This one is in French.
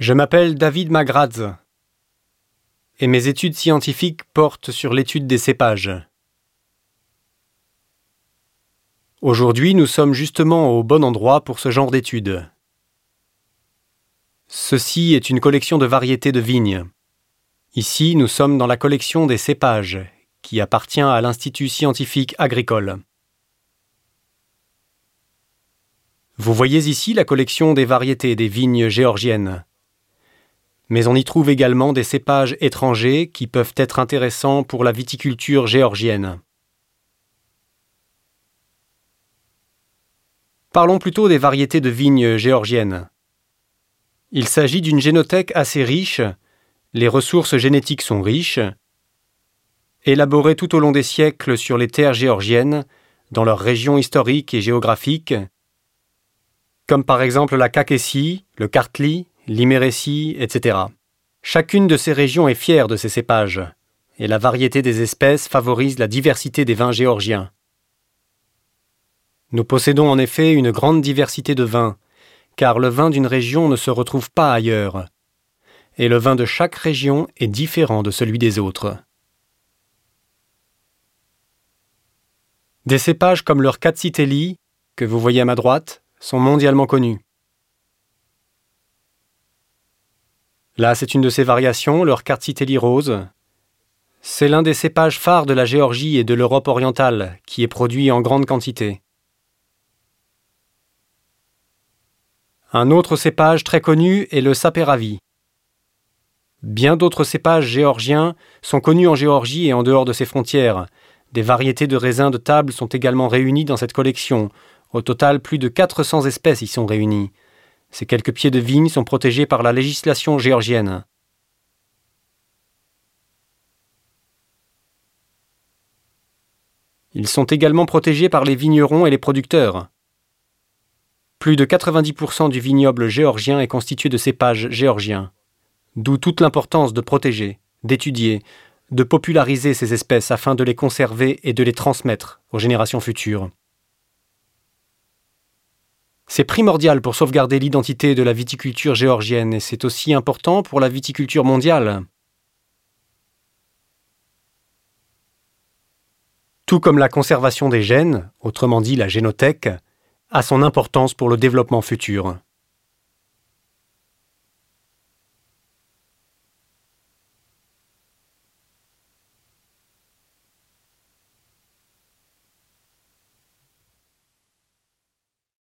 Je m'appelle David Magradz et mes études scientifiques portent sur l'étude des cépages. Aujourd'hui, nous sommes justement au bon endroit pour ce genre d'études. Ceci est une collection de variétés de vignes. Ici, nous sommes dans la collection des cépages, qui appartient à l'Institut scientifique agricole. Vous voyez ici la collection des variétés des vignes géorgiennes. Mais on y trouve également des cépages étrangers qui peuvent être intéressants pour la viticulture géorgienne. Parlons plutôt des variétés de vignes géorgiennes. Il s'agit d'une génothèque assez riche, les ressources génétiques sont riches, élaborées tout au long des siècles sur les terres géorgiennes, dans leurs régions historiques et géographiques, comme par exemple la Kakessie, le Kartli, l'Imérétie, etc. Chacune de ces régions est fière de ses cépages, et la variété des espèces favorise la diversité des vins géorgiens. Nous possédons en effet une grande diversité de vins, car le vin d'une région ne se retrouve pas ailleurs, et le vin de chaque région est différent de celui des autres. Des cépages comme leur Katsiteli, que vous voyez à ma droite, sont mondialement connus. Là, c'est une de ces variations, leur Katsiteli rose. C'est l'un des cépages phares de la Géorgie et de l'Europe orientale, qui est produit en grande quantité. Un autre cépage très connu est le Saperavi. Bien d'autres cépages géorgiens sont connus en Géorgie et en dehors de ses frontières. Des variétés de raisins de table sont également réunies dans cette collection, au total, plus de 400 espèces y sont réunies. Ces quelques pieds de vigne sont protégés par la législation géorgienne. Ils sont également protégés par les vignerons et les producteurs. Plus de 90% du vignoble géorgien est constitué de cépages géorgiens, d'où toute l'importance de protéger, d'étudier, de populariser ces espèces afin de les conserver et de les transmettre aux générations futures. C'est primordial pour sauvegarder l'identité de la viticulture géorgienne et c'est aussi important pour la viticulture mondiale. Tout comme la conservation des gènes, autrement dit la génothèque, a son importance pour le développement futur.